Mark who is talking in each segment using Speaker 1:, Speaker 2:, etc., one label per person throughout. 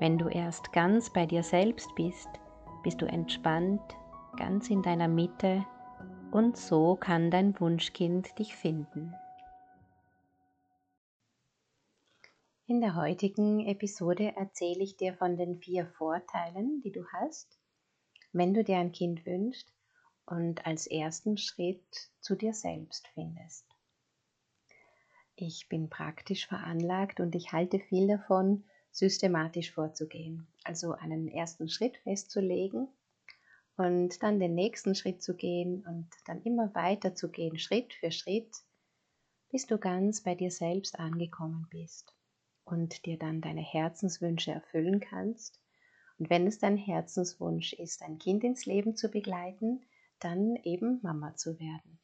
Speaker 1: Wenn du erst ganz bei dir selbst bist, bist du entspannt, ganz in deiner Mitte und so kann dein Wunschkind dich finden. In der heutigen Episode erzähle ich dir von den vier Vorteilen, die du hast, wenn du dir ein Kind wünschst und als ersten Schritt zu dir selbst findest. Ich bin praktisch veranlagt und ich halte viel davon, systematisch vorzugehen. Also einen ersten Schritt festzulegen und dann den nächsten Schritt zu gehen und dann immer weiter zu gehen, Schritt für Schritt, bis du ganz bei dir selbst angekommen bist und dir dann deine Herzenswünsche erfüllen kannst. Und wenn es dein Herzenswunsch ist, ein Kind ins Leben zu begleiten, dann eben Mama zu werden.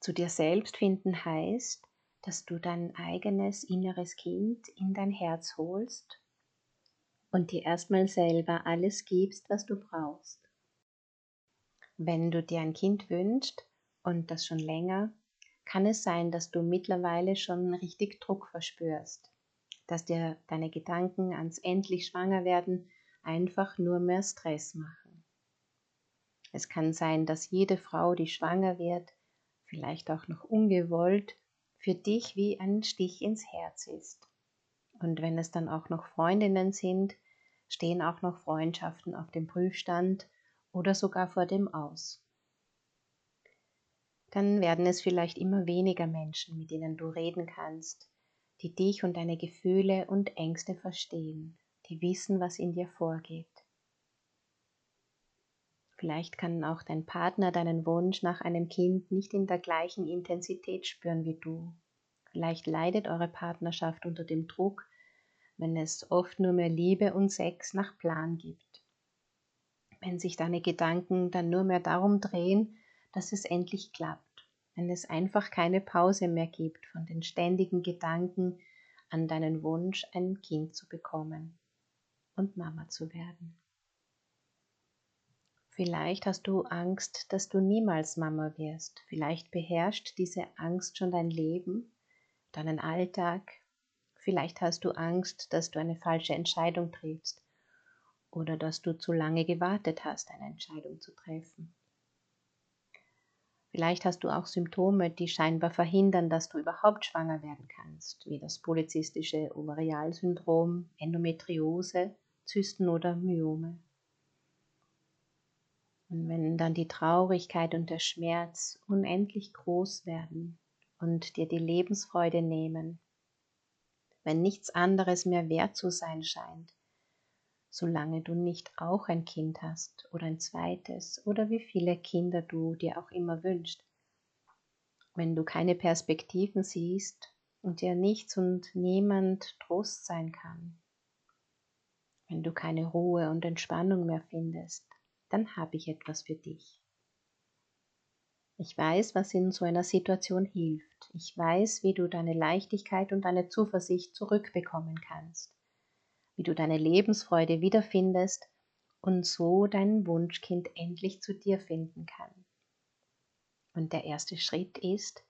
Speaker 1: Zu dir selbst finden heißt, dass du dein eigenes inneres Kind in dein Herz holst und dir erstmal selber alles gibst, was du brauchst. Wenn du dir ein Kind wünschst und das schon länger, kann es sein, dass du mittlerweile schon richtig Druck verspürst, dass dir deine Gedanken ans endlich schwanger werden einfach nur mehr Stress machen. Es kann sein, dass jede Frau, die schwanger wird, vielleicht auch noch ungewollt, für dich wie ein Stich ins Herz ist. Und wenn es dann auch noch Freundinnen sind, stehen auch noch Freundschaften auf dem Prüfstand oder sogar vor dem Aus dann werden es vielleicht immer weniger Menschen, mit denen du reden kannst, die dich und deine Gefühle und Ängste verstehen, die wissen, was in dir vorgeht. Vielleicht kann auch dein Partner deinen Wunsch nach einem Kind nicht in der gleichen Intensität spüren wie du. Vielleicht leidet eure Partnerschaft unter dem Druck, wenn es oft nur mehr Liebe und Sex nach Plan gibt. Wenn sich deine Gedanken dann nur mehr darum drehen, dass es endlich klappt, wenn es einfach keine Pause mehr gibt von den ständigen Gedanken an deinen Wunsch, ein Kind zu bekommen und Mama zu werden. Vielleicht hast du Angst, dass du niemals Mama wirst. Vielleicht beherrscht diese Angst schon dein Leben, deinen Alltag. Vielleicht hast du Angst, dass du eine falsche Entscheidung triffst oder dass du zu lange gewartet hast, eine Entscheidung zu treffen. Vielleicht hast du auch Symptome, die scheinbar verhindern, dass du überhaupt schwanger werden kannst, wie das polyzystische Ovarialsyndrom, Endometriose, Zysten oder Myome. Und wenn dann die Traurigkeit und der Schmerz unendlich groß werden und dir die Lebensfreude nehmen, wenn nichts anderes mehr wert zu sein scheint, solange du nicht auch ein Kind hast oder ein zweites oder wie viele Kinder du dir auch immer wünschst. Wenn du keine Perspektiven siehst und dir nichts und niemand Trost sein kann, wenn du keine Ruhe und Entspannung mehr findest, dann habe ich etwas für dich. Ich weiß, was in so einer Situation hilft. Ich weiß, wie du deine Leichtigkeit und deine Zuversicht zurückbekommen kannst wie du deine Lebensfreude wiederfindest und so dein Wunschkind endlich zu dir finden kann. Und der erste Schritt ist,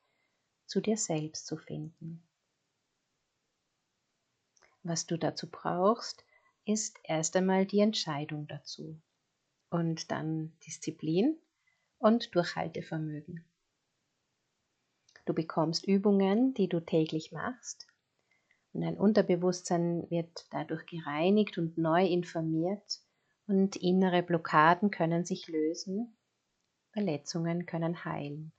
Speaker 1: zu dir selbst zu finden. Was du dazu brauchst, ist erst einmal die Entscheidung dazu und dann Disziplin und Durchhaltevermögen. Du bekommst Übungen, die du täglich machst und dein Unterbewusstsein wird dadurch gereinigt und neu informiert und innere Blockaden können sich lösen, Verletzungen können heilen.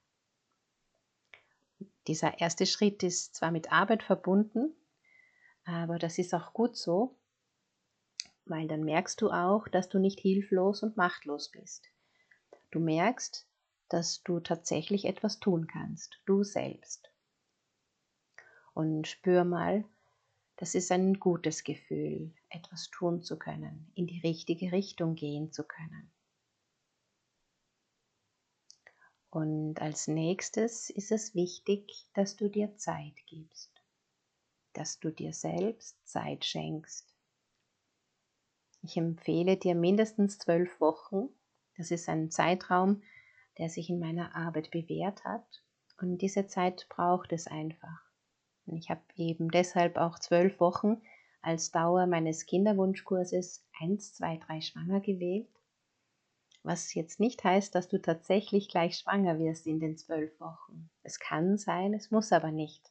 Speaker 1: Dieser erste Schritt ist zwar mit Arbeit verbunden, aber das ist auch gut so, weil dann merkst du auch, dass du nicht hilflos und machtlos bist. Du merkst, dass du tatsächlich etwas tun kannst, du selbst. Und spür mal, das ist ein gutes Gefühl, etwas tun zu können, in die richtige Richtung gehen zu können. Und als nächstes ist es wichtig, dass du dir Zeit gibst, dass du dir selbst Zeit schenkst. Ich empfehle dir mindestens zwölf Wochen. Das ist ein Zeitraum, der sich in meiner Arbeit bewährt hat. Und diese Zeit braucht es einfach. Und ich habe eben deshalb auch zwölf Wochen als Dauer meines Kinderwunschkurses 1, 2, 3 schwanger gewählt was jetzt nicht heißt, dass du tatsächlich gleich schwanger wirst in den zwölf Wochen. Es kann sein, es muss aber nicht.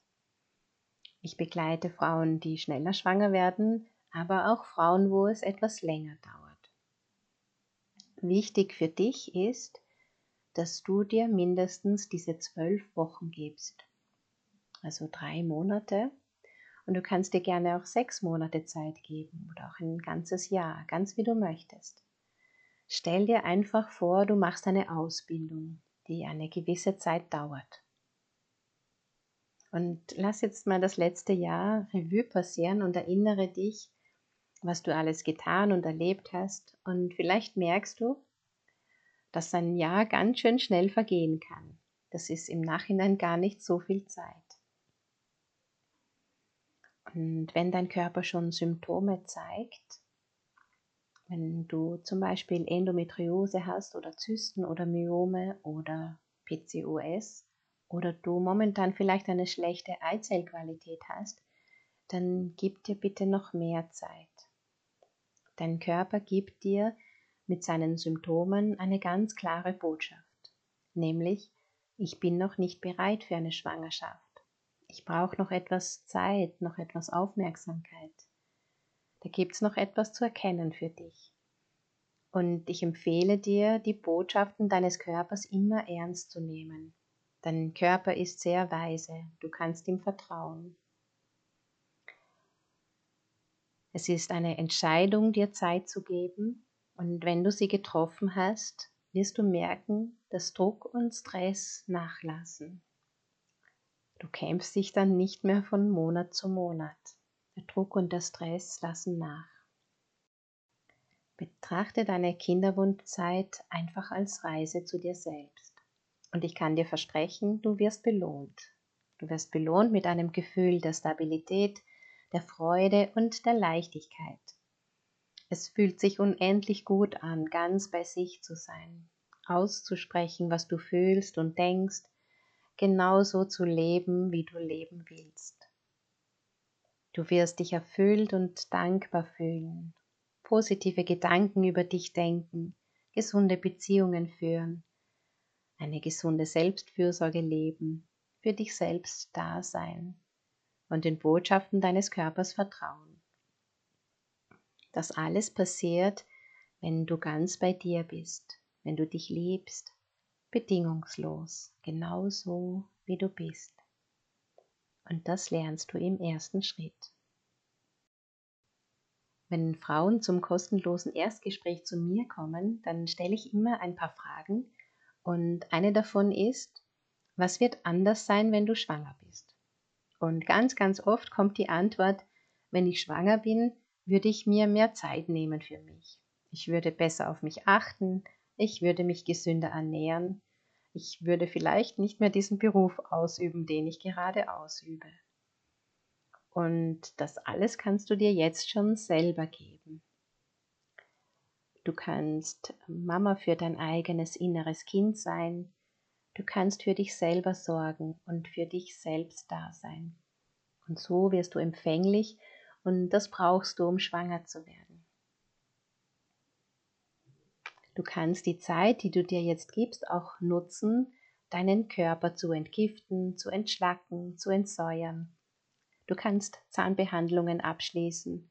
Speaker 1: Ich begleite Frauen, die schneller schwanger werden, aber auch Frauen, wo es etwas länger dauert. Wichtig für dich ist, dass du dir mindestens diese zwölf Wochen gibst, also drei Monate. Und du kannst dir gerne auch sechs Monate Zeit geben oder auch ein ganzes Jahr, ganz wie du möchtest. Stell dir einfach vor, du machst eine Ausbildung, die eine gewisse Zeit dauert. Und lass jetzt mal das letzte Jahr Revue passieren und erinnere dich, was du alles getan und erlebt hast. Und vielleicht merkst du, dass ein Jahr ganz schön schnell vergehen kann. Das ist im Nachhinein gar nicht so viel Zeit. Und wenn dein Körper schon Symptome zeigt, wenn du zum Beispiel Endometriose hast oder Zysten oder Myome oder PCOS oder du momentan vielleicht eine schlechte Eizellqualität hast, dann gib dir bitte noch mehr Zeit. Dein Körper gibt dir mit seinen Symptomen eine ganz klare Botschaft, nämlich ich bin noch nicht bereit für eine Schwangerschaft. Ich brauche noch etwas Zeit, noch etwas Aufmerksamkeit. Da gibt es noch etwas zu erkennen für dich. Und ich empfehle dir, die Botschaften deines Körpers immer ernst zu nehmen. Dein Körper ist sehr weise, du kannst ihm vertrauen. Es ist eine Entscheidung, dir Zeit zu geben, und wenn du sie getroffen hast, wirst du merken, dass Druck und Stress nachlassen. Du kämpfst dich dann nicht mehr von Monat zu Monat. Der Druck und der Stress lassen nach. Betrachte deine Kinderwunschzeit einfach als Reise zu dir selbst. Und ich kann dir versprechen, du wirst belohnt. Du wirst belohnt mit einem Gefühl der Stabilität, der Freude und der Leichtigkeit. Es fühlt sich unendlich gut an, ganz bei sich zu sein, auszusprechen, was du fühlst und denkst, genauso zu leben, wie du leben willst. Du wirst dich erfüllt und dankbar fühlen, positive Gedanken über dich denken, gesunde Beziehungen führen, eine gesunde Selbstfürsorge leben, für dich selbst da sein und den Botschaften deines Körpers vertrauen. Das alles passiert, wenn du ganz bei dir bist, wenn du dich liebst, bedingungslos, genauso wie du bist. Und das lernst du im ersten Schritt. Wenn Frauen zum kostenlosen Erstgespräch zu mir kommen, dann stelle ich immer ein paar Fragen und eine davon ist, was wird anders sein, wenn du schwanger bist? Und ganz, ganz oft kommt die Antwort, wenn ich schwanger bin, würde ich mir mehr Zeit nehmen für mich. Ich würde besser auf mich achten, ich würde mich gesünder ernähren, ich würde vielleicht nicht mehr diesen Beruf ausüben, den ich gerade ausübe. Und das alles kannst du dir jetzt schon selber geben. Du kannst Mama für dein eigenes inneres Kind sein. Du kannst für dich selber sorgen und für dich selbst da sein. Und so wirst du empfänglich und das brauchst du, um schwanger zu werden. Du kannst die Zeit, die du dir jetzt gibst, auch nutzen, deinen Körper zu entgiften, zu entschlacken, zu entsäuern. Du kannst Zahnbehandlungen abschließen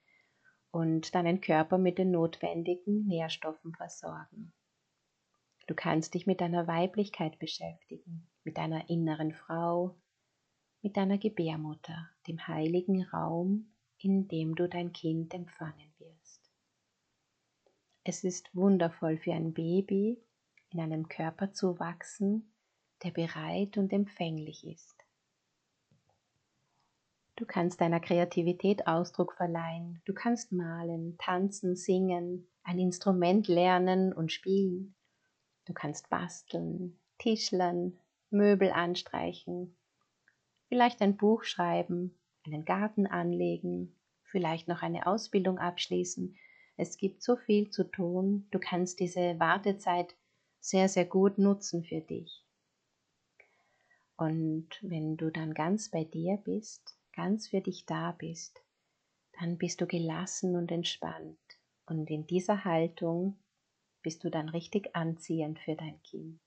Speaker 1: und deinen Körper mit den notwendigen Nährstoffen versorgen. Du kannst dich mit deiner Weiblichkeit beschäftigen, mit deiner inneren Frau, mit deiner Gebärmutter, dem heiligen Raum, in dem du dein Kind empfangen wirst. Es ist wundervoll für ein Baby, in einem Körper zu wachsen, der bereit und empfänglich ist. Du kannst deiner Kreativität Ausdruck verleihen. Du kannst malen, tanzen, singen, ein Instrument lernen und spielen. Du kannst basteln, tischlern, Möbel anstreichen, vielleicht ein Buch schreiben, einen Garten anlegen, vielleicht noch eine Ausbildung abschließen. Es gibt so viel zu tun. Du kannst diese Wartezeit sehr, sehr gut nutzen für dich. Und wenn du dann ganz bei dir bist, ganz für dich da bist, dann bist du gelassen und entspannt. Und in dieser Haltung bist du dann richtig anziehend für dein Kind.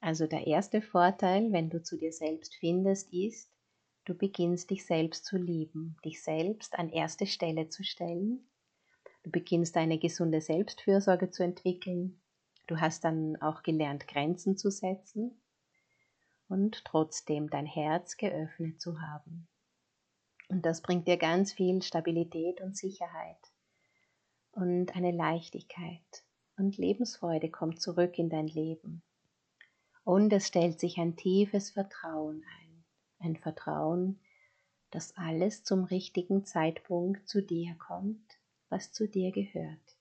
Speaker 1: Also der erste Vorteil, wenn du zu dir selbst findest, ist, du beginnst dich selbst zu lieben, dich selbst an erste Stelle zu stellen. Du beginnst eine gesunde Selbstfürsorge zu entwickeln. Du hast dann auch gelernt, Grenzen zu setzen und trotzdem dein Herz geöffnet zu haben. Und das bringt dir ganz viel Stabilität und Sicherheit und eine Leichtigkeit und Lebensfreude kommt zurück in dein Leben. Und es stellt sich ein tiefes Vertrauen ein, ein Vertrauen, dass alles zum richtigen Zeitpunkt zu dir kommt, was zu dir gehört.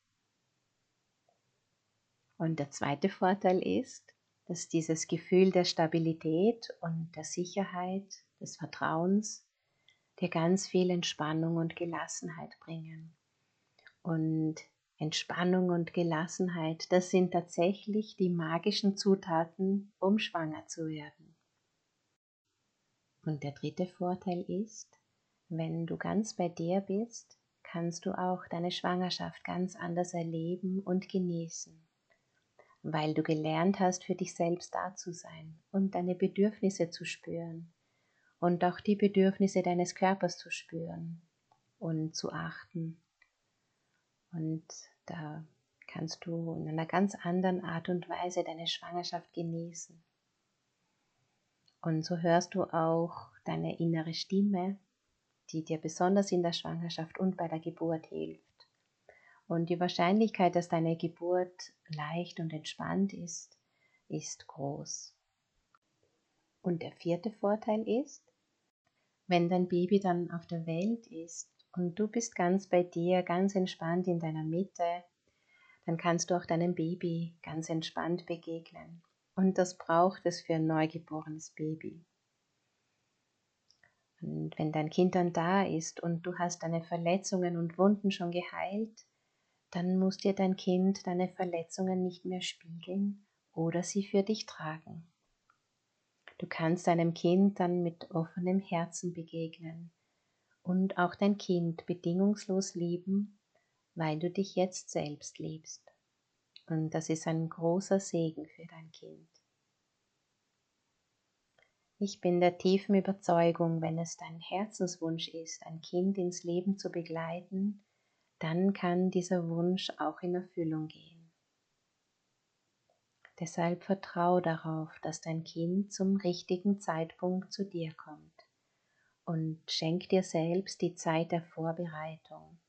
Speaker 1: Und der zweite Vorteil ist, dass dieses Gefühl der Stabilität und der Sicherheit, des Vertrauens dir ganz viel Entspannung und Gelassenheit bringen. Und Entspannung und Gelassenheit, das sind tatsächlich die magischen Zutaten, um schwanger zu werden. Und der dritte Vorteil ist, wenn du ganz bei dir bist, kannst du auch deine Schwangerschaft ganz anders erleben und genießen weil du gelernt hast, für dich selbst da zu sein und deine Bedürfnisse zu spüren und auch die Bedürfnisse deines Körpers zu spüren und zu achten. Und da kannst du in einer ganz anderen Art und Weise deine Schwangerschaft genießen. Und so hörst du auch deine innere Stimme, die dir besonders in der Schwangerschaft und bei der Geburt hilft. Und die Wahrscheinlichkeit, dass deine Geburt leicht und entspannt ist, ist groß. Und der vierte Vorteil ist, wenn dein Baby dann auf der Welt ist und du bist ganz bei dir, ganz entspannt in deiner Mitte, dann kannst du auch deinem Baby ganz entspannt begegnen. Und das braucht es für ein neugeborenes Baby. Und wenn dein Kind dann da ist und du hast deine Verletzungen und Wunden schon geheilt, dann muss dir dein Kind deine Verletzungen nicht mehr spiegeln oder sie für dich tragen. Du kannst deinem Kind dann mit offenem Herzen begegnen und auch dein Kind bedingungslos lieben, weil du dich jetzt selbst liebst. Und das ist ein großer Segen für dein Kind. Ich bin der tiefen Überzeugung, wenn es dein Herzenswunsch ist, ein Kind ins Leben zu begleiten, dann kann dieser Wunsch auch in Erfüllung gehen. Deshalb vertrau darauf, dass dein Kind zum richtigen Zeitpunkt zu dir kommt und schenk dir selbst die Zeit der Vorbereitung.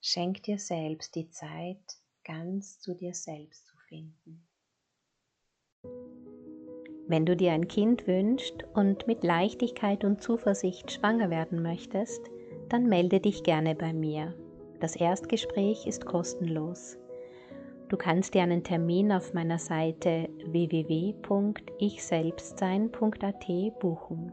Speaker 1: Schenk dir selbst die Zeit, ganz zu dir selbst zu finden. Wenn du dir ein Kind wünschst und mit Leichtigkeit und Zuversicht schwanger werden möchtest, dann melde dich gerne bei mir. Das Erstgespräch ist kostenlos. Du kannst dir einen Termin auf meiner Seite www.ichselbstsein.at buchen.